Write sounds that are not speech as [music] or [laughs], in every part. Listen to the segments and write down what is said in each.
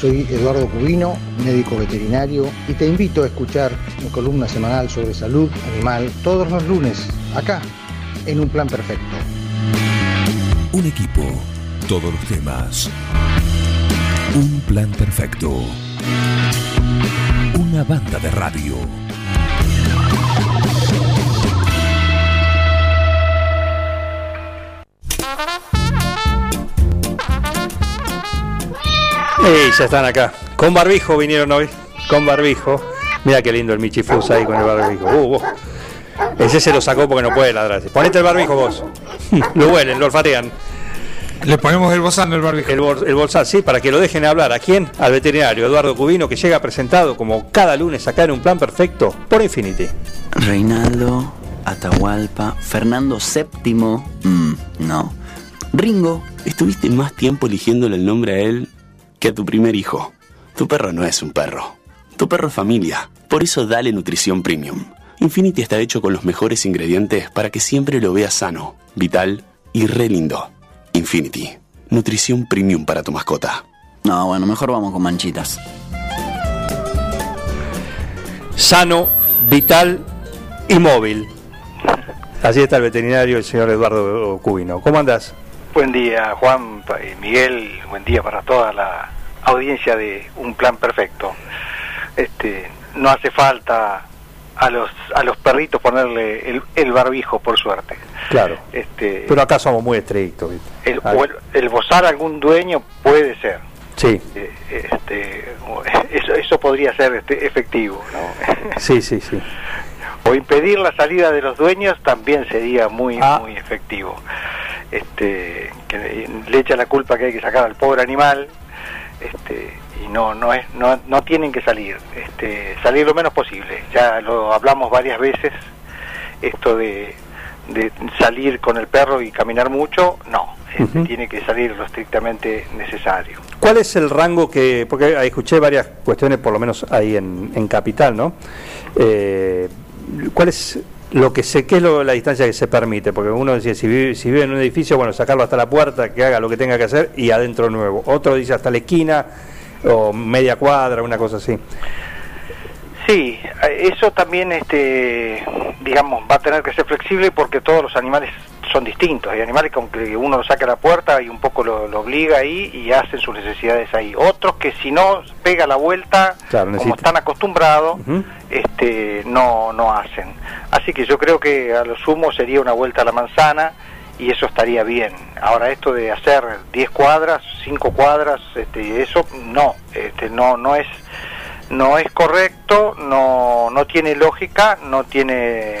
Soy Eduardo Cubino, médico veterinario, y te invito a escuchar mi columna semanal sobre salud animal todos los lunes, acá, en Un Plan Perfecto. Un equipo, todos los temas. Un plan perfecto. Una banda de radio. Y ya están acá. Con barbijo vinieron hoy. Con barbijo. Mira qué lindo el Michifus ahí con el barbijo. Uh, vos. Ese se lo sacó porque no puede ladrar. Ponete el barbijo vos. [laughs] lo huelen, lo olfatean. Le ponemos el en el barbijo. El, bol- el bolsal, sí, para que lo dejen hablar. ¿A quién? Al veterinario Eduardo Cubino, que llega presentado como cada lunes acá en un plan perfecto por Infinity. Reinaldo, Atahualpa, Fernando VII, mm, no. Ringo, Estuviste más tiempo eligiéndole el nombre a él que a tu primer hijo. Tu perro no es un perro. Tu perro es familia. Por eso dale nutrición premium. Infinity está hecho con los mejores ingredientes para que siempre lo veas sano, vital y re lindo. Infinity. Nutrición premium para tu mascota. no, bueno, mejor vamos con manchitas. Sano, vital y móvil. Así está el veterinario, el señor Eduardo Cubino. ¿Cómo andás? Buen día, Juan y Miguel. Buen día para toda la audiencia de Un Plan Perfecto. Este, no hace falta a los a los perritos ponerle el, el barbijo, por suerte. Claro. Este, Pero acá somos muy estrictos. ¿viste? el, o el, el bozar a algún dueño puede ser. Sí, Eh, Este, eso, eso podría ser este, efectivo, ¿no? [laughs] sí, sí, sí. o impedir la salida de los dueños también sería muy Ah. muy efectivo este que le echa la culpa que hay que sacar al pobre animal este y no no es no, no tienen que salir este salir lo menos posible ya lo hablamos varias veces esto de de salir con el perro y caminar mucho no este, tiene que salir lo estrictamente necesario ¿Cuál es el rango que.? Porque escuché varias cuestiones, por lo menos ahí en, en Capital, ¿no? Eh, ¿Cuál es lo que se, qué es lo- la distancia que se permite? Porque uno decía, si vive, si vive en un edificio, bueno, sacarlo hasta la puerta, que haga lo que tenga que hacer y adentro nuevo. Otro dice hasta la esquina o media cuadra, una cosa así. Sí, eh, eso también, este, digamos, va a tener que ser flexible porque todos los animales son distintos. Hay animales con que uno lo saca a la puerta y un poco lo, lo obliga ahí y hacen sus necesidades ahí. Otros que si no pega la vuelta, Claro, como están acostumbrados, este, no, no hacen. Así que yo creo que a lo sumo sería una vuelta a la manzana y eso estaría bien. Ahora esto de hacer 10 cuadras, 5 cuadras, este, eso no, este, no, no es no es correcto, no, no tiene lógica, no tiene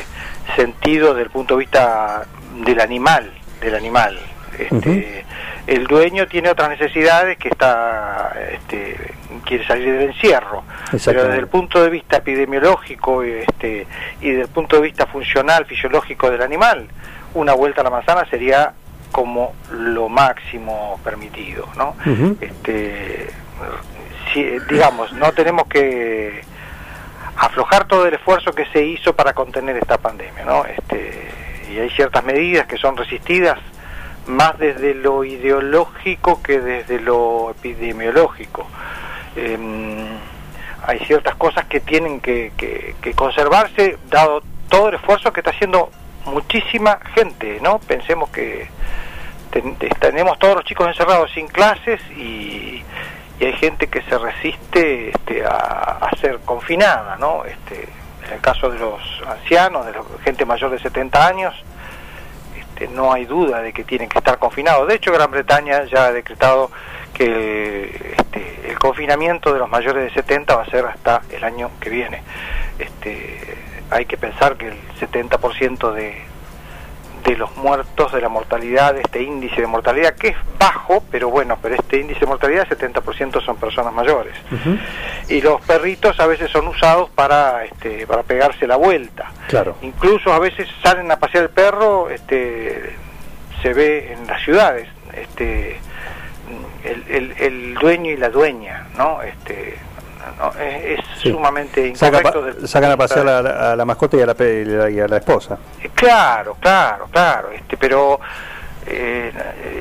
sentido desde el punto de vista del animal, del animal. Este, El dueño tiene otras necesidades que está, este, quiere salir del encierro, pero desde el punto de vista epidemiológico este, y desde el punto de vista funcional, fisiológico del animal, una vuelta a la manzana sería como lo máximo permitido, ¿no? Este si, digamos no tenemos que aflojar todo el esfuerzo que se hizo para contener esta pandemia no este y hay ciertas medidas que son resistidas más desde lo ideológico que desde lo epidemiológico Em, hay ciertas cosas que tienen que, que- conservarse dado todo el esfuerzo que está haciendo muchísima gente no pensemos que ten- tenemos todos los chicos encerrados sin clases y, y hay gente que se resiste este, a, a ser confinada, ¿no? Este, en el caso de los ancianos, de la gente mayor de 70 años, este, no hay duda de que tienen que estar confinados. De hecho, Gran Bretaña ya ha decretado que este, el confinamiento de los mayores de 70 va a ser hasta el año que viene. Este, hay que pensar que el 70% de, de los muertos, de la mortalidad, de este índice de mortalidad, que es bajo, pero bueno, pero este índice de mortalidad, 70% son personas mayores. Y los perritos a veces son usados para, este, para pegarse la vuelta. Claro. Incluso a veces salen a pasear el perro, este, se ve en las ciudades, este, el, el, el dueño y la dueña, ¿no? Este, no, es, es Sí. sumamente Saca incorrecto. el sacan a pasear a la, a la mascota y a la, y la- y a la esposa. eh, Claro, claro, claro, este, pero eh,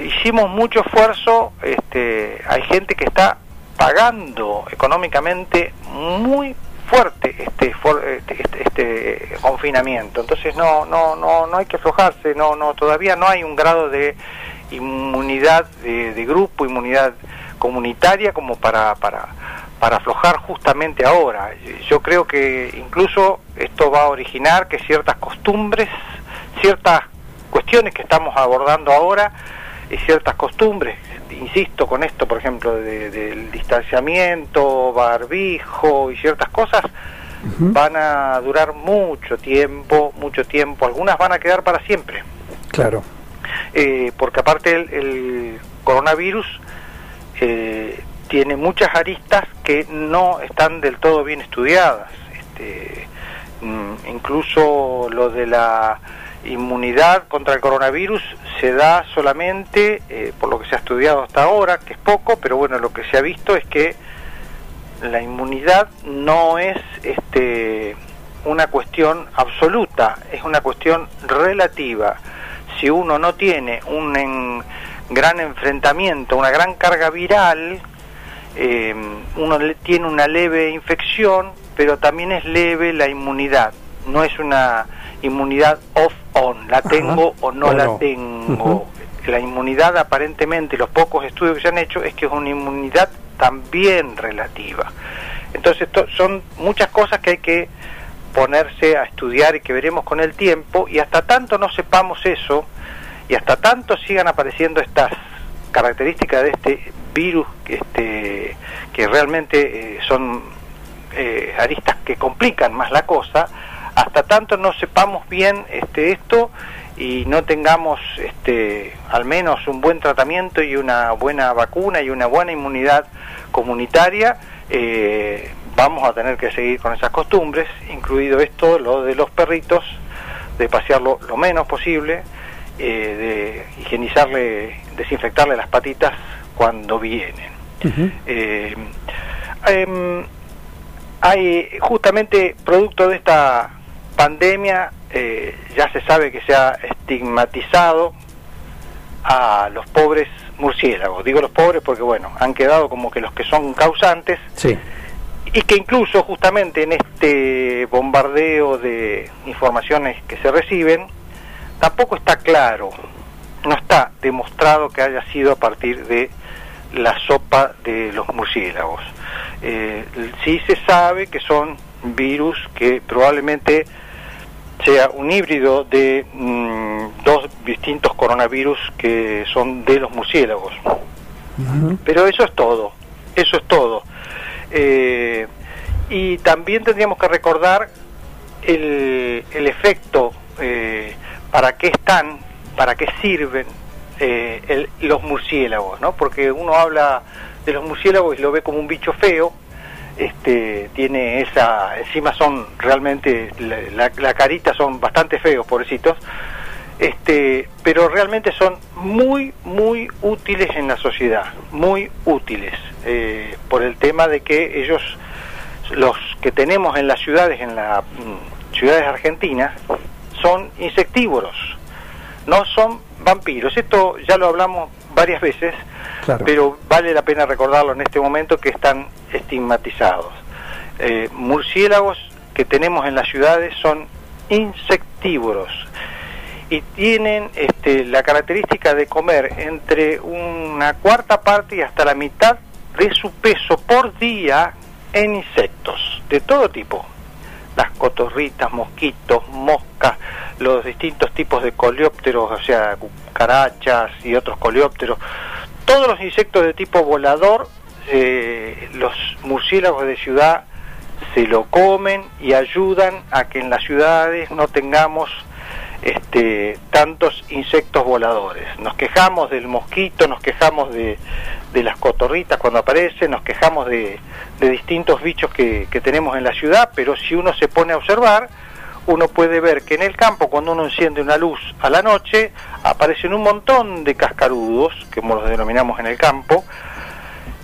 hicimos mucho esfuerzo, este, hay gente que está pagando económicamente muy fuerte este, este, este- este confinamiento. Entonces no, no, no, no hay que aflojarse, no, no, todavía no hay un grado de inmunidad de, de grupo, inmunidad comunitaria como para, para, para aflojar justamente ahora. Yo creo que incluso esto va a originar que ciertas costumbres, ciertas cuestiones que estamos abordando ahora y ciertas costumbres, insisto con esto, por ejemplo, de- del distanciamiento, barbijo y ciertas cosas, van a durar mucho tiempo, mucho tiempo, algunas van a quedar para siempre, Claro. Eh, porque aparte el, el coronavirus eh, tiene muchas aristas que no están del todo bien estudiadas, este, mm, incluso lo de la inmunidad contra el coronavirus se da solamente, eh, por lo que se ha estudiado hasta ahora, que es poco, pero bueno, lo que se ha visto es que la inmunidad no es este, una cuestión absoluta, es una cuestión relativa. Si uno no tiene un en- gran enfrentamiento, una gran carga viral, eh, uno le- tiene una leve infección, pero también es leve la inmunidad. No es una inmunidad off-on, la tengo o no O la no. tengo. La inmunidad aparentemente, los pocos estudios que se han hecho, es que es una inmunidad también relativa. Entonces to- son muchas cosas que hay que ponerse a estudiar y que veremos con el tiempo y hasta tanto no sepamos eso y hasta tanto sigan apareciendo estas características de este virus este, que realmente eh, son eh, aristas que complican más la cosa, hasta tanto no sepamos bien este, esto y no tengamos este, al menos un buen tratamiento y una buena vacuna y una buena inmunidad comunitaria, eh, vamos a tener que seguir con esas costumbres, incluido esto, lo de los perritos, de pasearlo lo menos posible, de higienizarle, desinfectarle las patitas cuando vienen. Eh, em, hay justamente producto de esta pandemia eh, ya se sabe que se ha estigmatizado a los pobres murciélagos. Digo los pobres porque bueno, han quedado como que los que son causantes Sí. y que incluso justamente en este bombardeo de informaciones que se reciben, tampoco está claro, no está demostrado que haya sido a partir de la sopa de los murciélagos. Eh, sí se sabe que son virus que probablemente sea un híbrido de mm, dos distintos coronavirus que son de los murciélagos. Pero eso es todo, eso es todo. Eh, y también tendríamos que recordar el, el efecto, eh, para qué están, para qué sirven eh, el- los murciélagos, ¿no? Porque uno habla de los murciélagos y lo ve como un bicho feo, este, tiene esa, encima son realmente, la, carita son bastante feos, pobrecitos, este, pero realmente son muy, muy útiles en la sociedad, muy útiles, eh, por el tema de que ellos, los que tenemos en las ciudades, en las mm, ciudades argentinas, son insectívoros, no son vampiros. Esto ya lo hablamos varias veces, Claro. pero vale la pena recordarlo en este momento que están estigmatizados. Eh, murciélagos que tenemos en las ciudades son insectívoros y tienen este, la característica de comer entre una cuarta parte y hasta la mitad de su peso por día en insectos de todo tipo. Las cotorritas, mosquitos, moscas, los distintos tipos de coleópteros, o sea, cucarachas y otros coleópteros, todos los insectos de tipo volador, eh, los murciélagos de ciudad se lo comen y ayudan a que en las ciudades no tengamos este, tantos insectos voladores. Nos quejamos del mosquito, nos quejamos de, de las cotorritas cuando aparecen, nos quejamos de, de distintos bichos que, que tenemos en la ciudad, pero si uno se pone a observar, uno puede ver que en el campo, cuando uno enciende una luz a la noche, aparecen un montón de cascarudos, como los denominamos en el campo,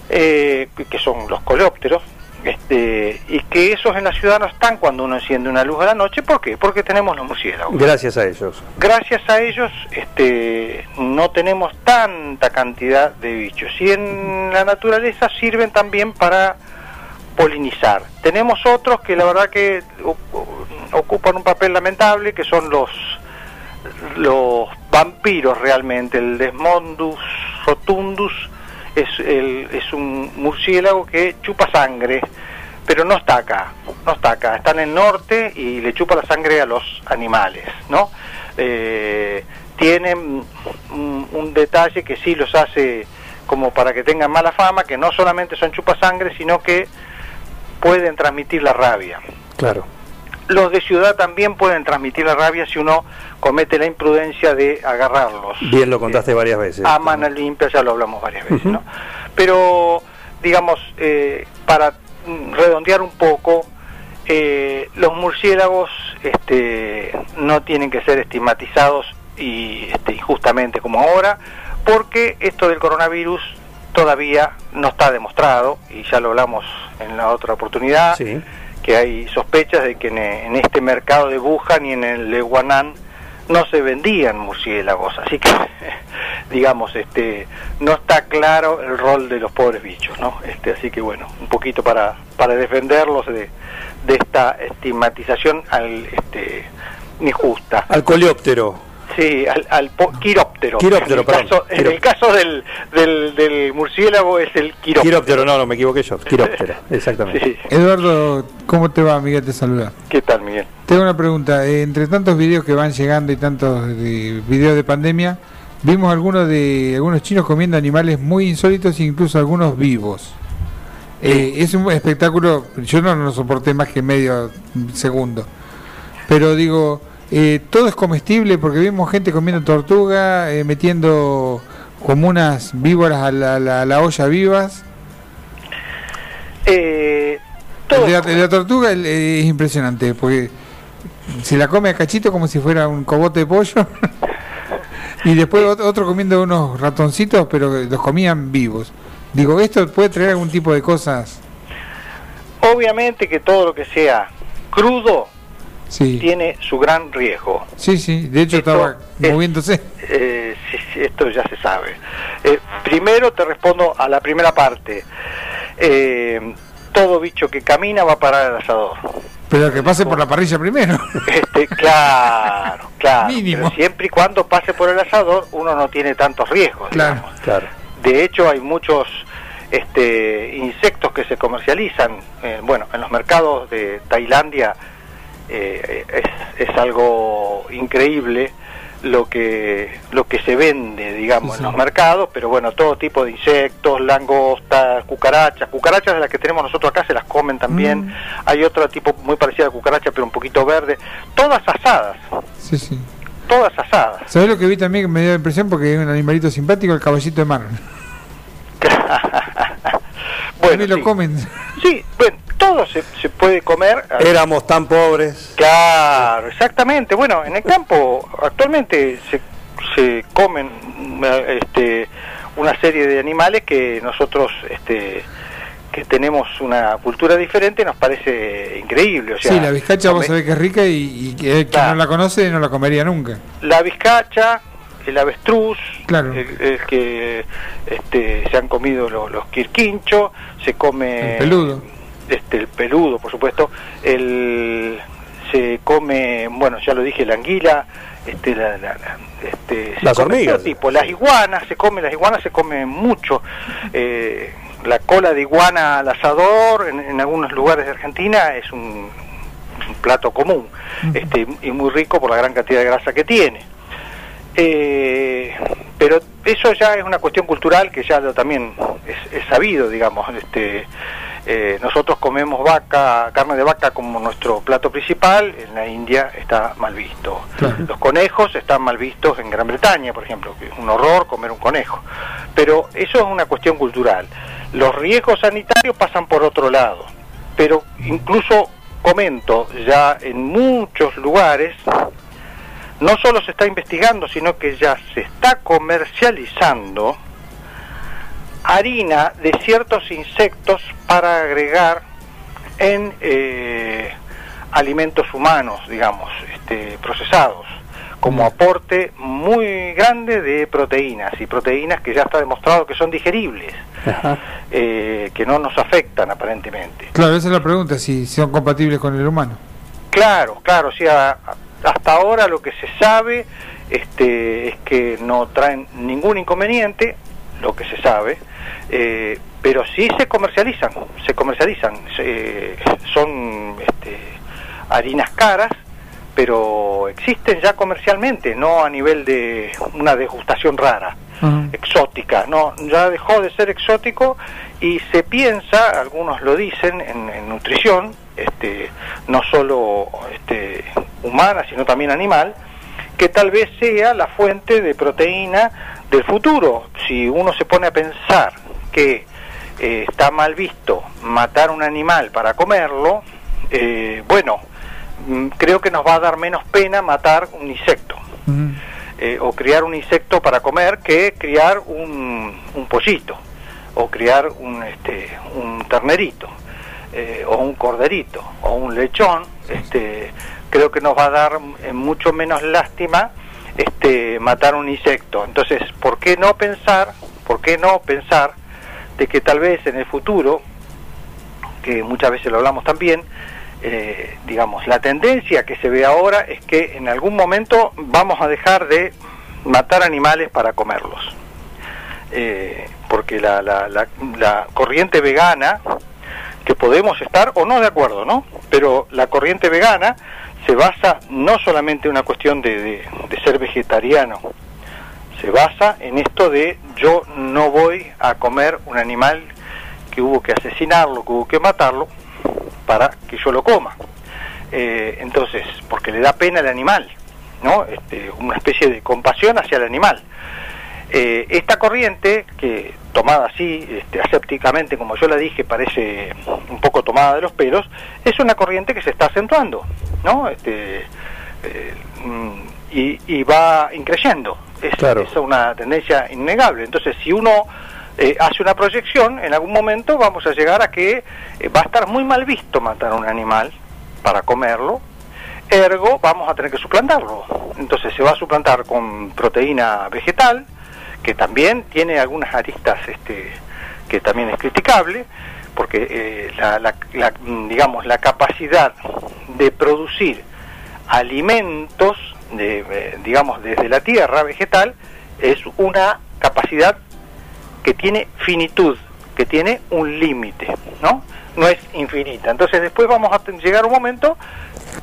eh, que son los coleópteros, Este, y que esos en la ciudad no están cuando uno enciende una luz a la noche, ¿por qué? Porque tenemos los murciélagos. Gracias a ellos. Gracias a ellos este, no tenemos tanta cantidad de bichos. Y en la naturaleza sirven también para polinizar. Tenemos otros que la verdad que ocupan un papel lamentable, que son los los vampiros realmente. El Desmondus rotundus es, el, es un murciélago que chupa sangre, pero no está acá, no está acá, está en el norte y le chupa la sangre a los animales, ¿no? Eh, tienen un, un detalle que sí los hace como para que tengan mala fama, que no solamente son chupasangre, sino que pueden transmitir la rabia. Claro. Los de ciudad también pueden transmitir la rabia si uno comete la imprudencia de agarrarlos. Bien lo contaste varias veces. A mano limpia, ya lo hablamos varias veces, ¿no? Pero, digamos, eh, para redondear un poco, eh, los murciélagos este, no tienen que ser estigmatizados y este, injustamente como ahora, porque esto del coronavirus todavía no está demostrado, y ya lo hablamos en la otra oportunidad, Sí. que hay sospechas de que en, en este mercado de Wuhan y en el de Guanán no se vendían murciélagos, así que [laughs] digamos, este, no está claro el rol de los pobres bichos, ¿no? Este, así que bueno, un poquito para, para defenderlos de, de esta estigmatización al, este, injusta. Al coleóptero. Sí, al, al po- quiróptero. Quiróptero, en el perdón. caso, en el caso del, del, del murciélago es el quiróptero. Quiróptero, no, no, me equivoqué yo. Quiróptero, [laughs] exactamente. Sí. Eduardo, ¿cómo te va? Miguel te saluda. ¿Qué tal, Miguel? Tengo una pregunta. Eh, entre tantos videos que van llegando y tantos de- videos de pandemia, vimos algunos de algunos chinos comiendo animales muy insólitos, incluso algunos vivos. Eh, es un espectáculo, yo no lo soporté más que medio segundo. Pero digo, eh, todo es comestible porque vimos gente comiendo tortuga, eh, metiendo como unas víboras a la, a la- a la olla vivas. Eh, todo- la, la tortuga eh, es impresionante porque se la come a cachito como si fuera un cogote de pollo. [laughs] y después ot- otro comiendo unos ratoncitos, pero los comían vivos. Digo, ¿esto puede traer algún tipo de cosas? Obviamente que todo lo que sea crudo Sí, tiene su gran riesgo. sí, sí. De hecho Esto estaba es- moviéndose. Eh, sí, sí, esto ya se sabe. Eh, primero te respondo a la primera parte. Eh, todo bicho que camina va a parar al asador. Pero que pase por la parrilla primero. Este, claro, [laughs] claro. Mínimo. Pero siempre y cuando pase por el asador, uno no tiene tantos riesgos. Claro. digamos. Claro. De hecho, hay muchos este, insectos que se comercializan. eh, bueno, en los mercados de Tailandia eh, es, es algo increíble lo que lo que se vende, digamos, Sí, en los mercados. Pero bueno, todo tipo de insectos, langostas, cucarachas, cucarachas de las que tenemos nosotros acá se las comen también. Mm. Hay otro tipo muy parecido a cucaracha, pero un poquito verde. Todas asadas, Sí, sí. todas asadas. ¿Sabes lo que vi también que me dio impresión? Porque es un animalito simpático, el caballito de mar. [laughs] bueno, También lo sí. comen. Sí, bueno, todo se, se puede comer. Éramos tan pobres. Claro, exactamente. Bueno, en el campo actualmente se, se comen este, una serie de animales que nosotros este, que tenemos una cultura diferente nos parece increíble. O sea, sí, la vizcacha vos sabés que es rica y, y que quien Claro. no la conoce no la comería nunca. la vizcacha, el avestruz, Claro. el, el que este, se han comido los, los quirquinchos, se come El peludo. Este, el peludo, por supuesto, el se come, bueno, ya lo dije, la anguila, este, la, la- la- este, Las hormigas. tipo, las iguanas, se come, las iguanas se comen mucho, eh, la cola de iguana al asador en, en algunos lugares de Argentina es un, un plato común, este, y muy rico por la gran cantidad de grasa que tiene. Eh, pero eso ya es una cuestión cultural que ya lo también es, es sabido, digamos. Este, eh, nosotros comemos vaca, carne de vaca como nuestro plato principal, en la India está mal visto. Claro. Los conejos están mal vistos en Gran Bretaña, por ejemplo, que es un horror comer un conejo. Pero eso es una cuestión cultural. Los riesgos sanitarios pasan por otro lado. Pero incluso comento, ya en muchos lugares no solo se está investigando, sino que ya se está comercializando harina de ciertos insectos para agregar en eh, alimentos humanos, digamos, este, procesados, como aporte muy grande de proteínas, y proteínas que ya está demostrado que son digeribles, eh, que no nos afectan aparentemente. Claro, esa es la pregunta, si son compatibles con el humano. Claro, claro, sí, a- a- hasta ahora lo que se sabe este, es que no traen ningún inconveniente, lo que se sabe, eh, pero sí se comercializan, se comercializan, se- son este, harinas caras, pero existen ya comercialmente, no a nivel de una degustación rara exótica, no, ya dejó de ser exótico y se piensa, algunos lo dicen en, en nutrición, este, no solo este, humana, sino también animal, que tal vez sea la fuente de proteína del futuro. Si uno se pone a pensar que eh, está mal visto matar un animal para comerlo, eh, bueno, mm, creo que nos va a dar menos pena matar un insecto eh, o criar un insecto para comer que criar un, un pollito o criar un, este, un ternerito eh, o un corderito o un lechón este, creo que nos va a dar mucho menos lástima este, matar un insecto entonces ¿por qué no pensar por qué no pensar de que tal vez en el futuro que muchas veces lo hablamos también, eh, digamos, la tendencia que se ve ahora es que en algún momento vamos a dejar de matar animales para comerlos. Eh, porque la, la, la, la corriente vegana, que podemos estar o no de acuerdo, ¿no? Pero la corriente vegana se basa no solamente en una cuestión de, de, ser vegetariano, se basa en esto de yo no voy a comer un animal que hubo que asesinarlo, que hubo que matarlo, para que yo lo coma. Eh, entonces, porque le da pena al animal, ¿no? Este, una especie de compasión hacia el animal. Eh, esta corriente, que tomada así, este, asépticamente, como yo la dije, parece un poco tomada de los pelos, es una corriente que se está acentuando, ¿no? Este, eh, mm, y, y va increyendo. Es, Claro. es una tendencia innegable. Entonces, si uno eh, hace una proyección, en algún momento vamos a llegar a que eh, va a estar muy mal visto matar a un animal para comerlo, ergo vamos a tener que suplantarlo. Entonces se va a suplantar con proteína vegetal, que también tiene algunas aristas este, que también es criticable, porque eh, la, la- digamos, la capacidad de producir alimentos, de, eh, digamos, desde la tierra vegetal, es una capacidad que tiene finitud, que tiene un límite, ¿no? No es infinita. Entonces después vamos a llegar un momento,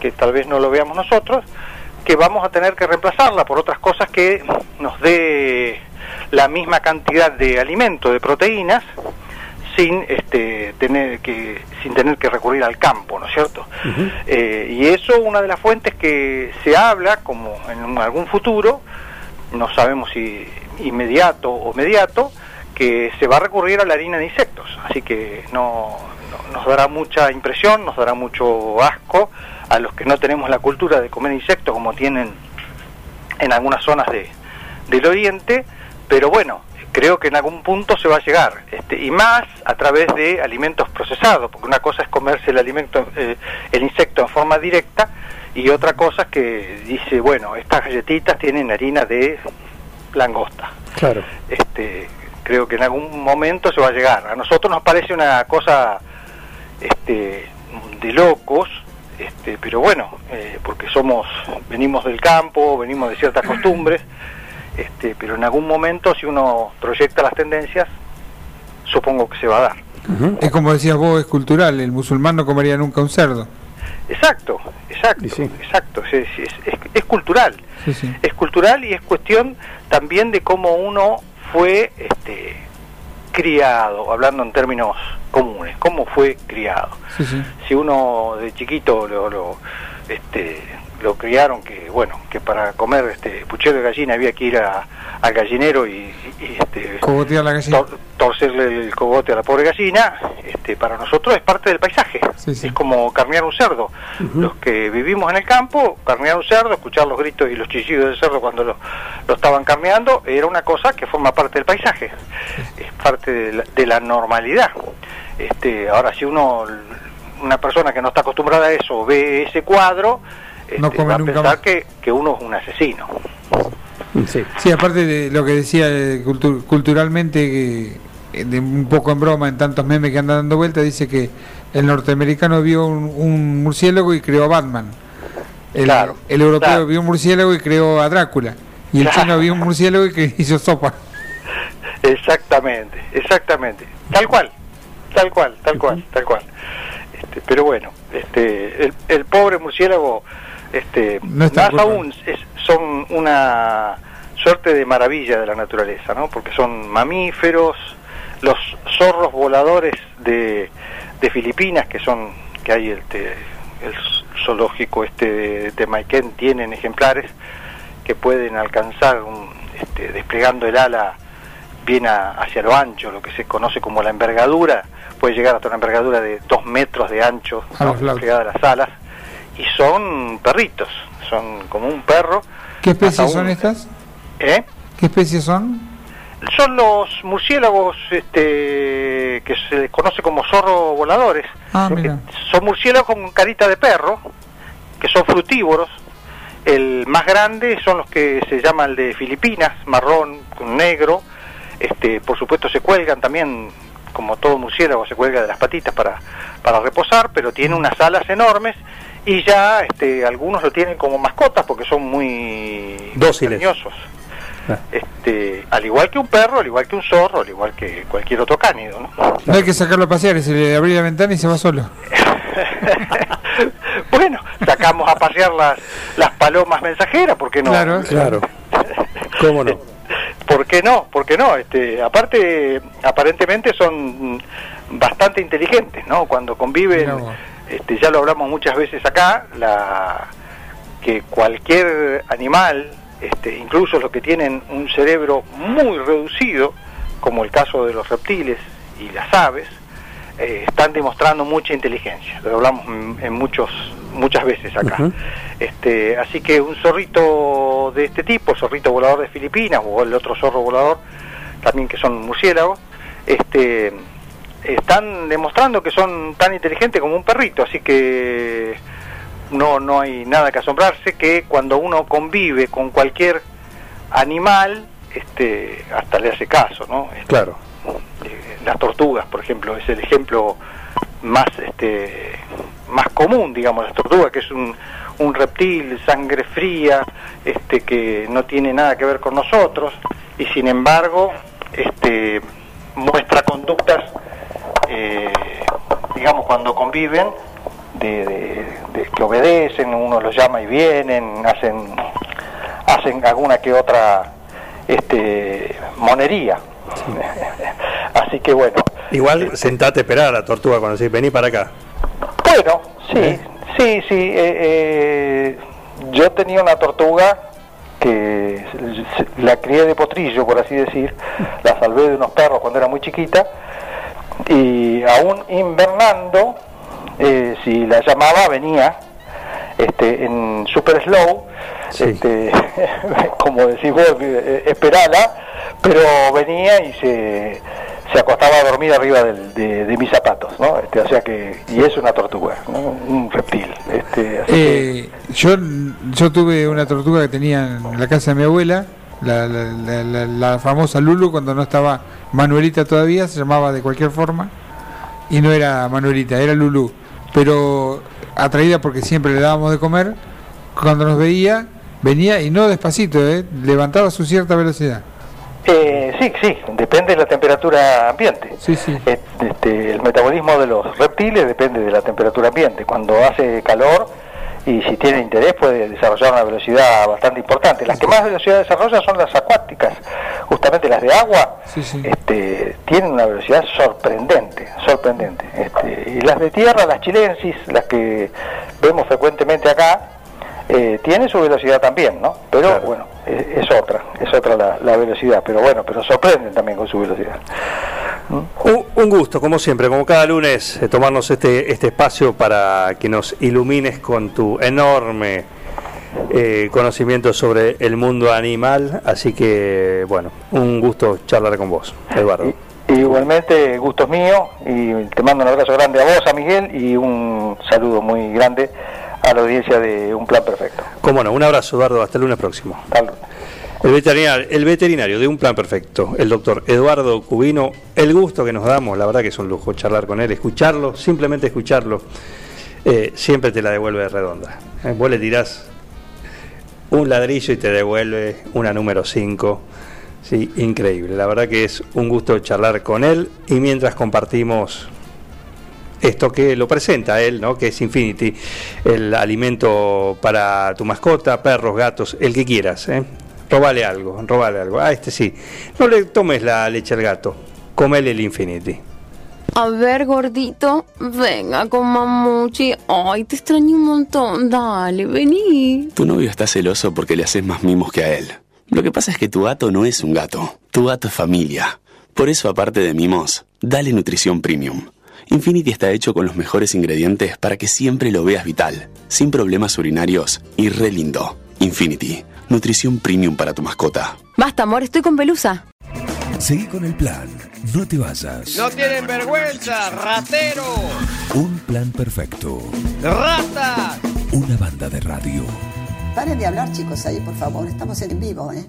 que tal vez no lo veamos nosotros, que vamos a tener que reemplazarla por otras cosas que nos dé la misma cantidad de alimento, de proteínas, sin este, tener que sin tener que recurrir al campo, ¿no es cierto? Eh, y eso una de las fuentes que se habla como en algún futuro, no sabemos si inmediato o mediato, que se va a recurrir a la harina de insectos, así que no, no- nos dará mucha impresión, nos dará mucho asco a los que no tenemos la cultura de comer insectos como tienen en algunas zonas de, del oriente, pero bueno, creo que en algún punto se va a llegar, este, y más a través de alimentos procesados, porque una cosa es comerse el alimento, eh, el insecto en forma directa, y otra cosa es que dice, bueno, estas galletitas tienen harina de langosta. Claro. Este, creo que en algún momento se va a llegar. A nosotros nos parece una cosa este, de este, pero bueno, eh, porque somos, venimos del campo, venimos de ciertas costumbres, este, pero en algún momento si uno proyecta las tendencias, supongo que se va a dar. Es como decías vos, es cultural, el musulmán no comería nunca un cerdo. Exacto, exacto, sí. exacto, es, es- es- es cultural. Sí, sí. es cultural y es cuestión también de cómo uno fue este, criado, hablando en términos comunes, cómo fue criado. Sí, sí. Si uno de chiquito lo, lo, este, lo criaron que bueno que para comer este puchero de gallina había que ir a- al gallinero y, y, este, Cogotear la gallina. tor- torcerle el cogote a la pobre gallina, este, para nosotros es parte del paisaje. Sí. Es como carnear un cerdo. Los que vivimos en el campo, carnear un cerdo, escuchar los gritos y los chillidos del cerdo cuando lo, lo estaban carneando, era una cosa que forma parte del paisaje. Parte de la, de la normalidad. Este, ahora, si uno una persona que no está acostumbrada a eso ve ese cuadro, No este, come va a nunca pensar más. que, que uno es un asesino. Sí. Sí, aparte de lo que decía eh, cultu- culturalmente, eh, de un poco en broma, en tantos memes que andan dando vuelta, dice que el norteamericano vio un, un murciélago y creó a Batman. El, Claro, el europeo claro. vio un murciélago y creó a Drácula. Y el Claro. [laughs] chino vio un murciélago y que hizo sopa. Exactamente, exactamente. Tal cual, tal cual, tal cual, tal cual. Este, pero bueno, este, el, el pobre murciélago, este, No más aún, es- son una suerte de maravilla de la naturaleza, ¿no? Porque son mamíferos, los zorros voladores de, de Filipinas, que son, que hay este, el zoológico este de, de Maiken, tienen ejemplares que pueden alcanzar, un, este, desplegando el ala bien a- hacia lo ancho, lo que se conoce como la envergadura, puede llegar hasta una envergadura de dos metros de ancho, A las alas, y son perritos, son como un perro. ¿Qué especies un- son estas? ¿Eh? ¿Qué especies son? Son los murciélagos este, que se les conoce como zorro voladores. Ah, mira. Son murciélagos con carita de perro, que son frutívoros. El más grande son los que se llaman de Filipinas, marrón con negro. Este, por supuesto se cuelgan también, como todo murciélago, se cuelga de las patitas para, para reposar, pero tiene unas alas enormes y ya este, algunos lo tienen como mascotas porque son muy Dóciles. Ah. Este, al igual que un perro, al igual que un zorro, al igual que cualquier otro cánido, ¿no? No hay que sacarlo a pasear, se le abre la ventana y se va solo. [laughs] bueno, sacamos a pasear las, las palomas mensajeras, ¿por qué no? Claro. Claro. [laughs] ¿Cómo no? ¿Por qué no? ¿Por qué no? Este, aparte, aparentemente son bastante inteligentes, ¿no? Cuando conviven, este, ya lo hablamos muchas veces acá, la que cualquier animal, este, incluso los que tienen un cerebro muy reducido, como el caso de los reptiles y las aves, eh, están demostrando mucha inteligencia. Lo hablamos en, en muchos muchas veces acá. Este, así que un zorrito de este tipo, zorrito volador de Filipinas o el otro zorro volador, también que son murciélagos, este, están demostrando que son tan inteligentes como un perrito, así que no no hay nada que asombrarse que cuando uno convive con cualquier animal, este, hasta le hace caso, ¿no? Este, Claro. eh, las tortugas, por ejemplo, es el ejemplo más este más común, digamos, las tortugas, que es un, un reptil, sangre fría, este que no tiene nada que ver con nosotros y sin embargo, este muestra conductas eh, digamos cuando conviven de, de- de que obedecen, uno los llama y vienen, hacen hacen alguna que otra este monería. [laughs] Así que bueno. Igual sentate a esperar a la tortuga cuando decís vení para acá. Bueno, sí, sí, sí. eh, eh, yo tenía una tortuga que la crié de potrillo, por así decir. La salvé de unos perros cuando era muy chiquita. Y aún invernando, eh, si la llamaba, venía este, en super slow. Sí. Este, [laughs] como decís vos, eh, esperala, pero venía y se, se acostaba a dormir arriba de, mis zapatos, ¿no? Este, o sea que, y es una tortuga, un reptil. Este, así Eh, yo, yo tuve una tortuga que tenía en la casa de mi abuela, la, la- la- la- la famosa Lulu, cuando no estaba Manuelita todavía, se llamaba de cualquier forma, y no era Manuelita, era Lulu. Pero atraída porque siempre le dábamos de comer, cuando nos veía, venía y no despacito, ¿eh? levantaba su cierta velocidad. Eh, sí, sí, depende de la temperatura ambiente. Sí, sí. Eh, Este, el metabolismo de los reptiles depende de la temperatura ambiente. Cuando hace calor y si tiene interés puede desarrollar una velocidad bastante importante. Las que más velocidad desarrollan son las acuáticas, justamente las de agua. Sí, sí. Este, tienen una velocidad sorprendente, sorprendente. Este, y las de tierra, las chilensis, las que vemos frecuentemente acá, eh, tienen su velocidad también, ¿no? Pero Claro. bueno, es, es otra, es otra la, la velocidad, pero bueno, pero sorprenden también con su velocidad. Un, un gusto, como siempre, como cada lunes, eh, tomarnos este, este espacio para que nos ilumines con tu enorme eh, conocimiento sobre el mundo animal. Así que, bueno, un gusto charlar con vos, Eduardo. Y- Igualmente, gusto es mío y te mando un abrazo grande a vos, a Miguel, y un saludo muy grande a la audiencia de Un Plan Perfecto. Cómo no, un abrazo Eduardo, hasta el lunes próximo. El veterinario, el veterinario de Un Plan Perfecto, el doctor Eduardo Cubino, el gusto que nos damos, la verdad que es un lujo charlar con él, escucharlo, simplemente escucharlo, eh, siempre te la devuelve redonda. Eh, vos le tirás un ladrillo y te devuelve una número 5. Sí, increíble. La verdad que es un gusto charlar con él y mientras compartimos esto que lo presenta él, ¿no? que es Infinity, el alimento para tu mascota, perros, gatos, el que quieras. ¿eh? Robale algo, robale algo. Ah, este sí. No le tomes la leche al gato, comele el Infinity. A ver, gordito, venga con mamuchi. Ay, te extraño un montón. Dale, vení. Tu novio está celoso porque le haces más mimos que a él. Lo que pasa es que tu gato no es un gato. Tu gato es familia. Por eso, aparte de mimos, dale nutrición premium. Infinity está hecho con los mejores ingredientes para que siempre lo veas vital, sin problemas urinarios y re lindo. Infinity, nutrición premium para tu mascota. Basta, amor, estoy con pelusa. Seguí con el plan. No te vayas. No tienen vergüenza, ratero. Un plan perfecto. Rata. Una banda de radio. Paren de hablar, chicos, ahí, por favor. Estamos en vivo, ¿eh?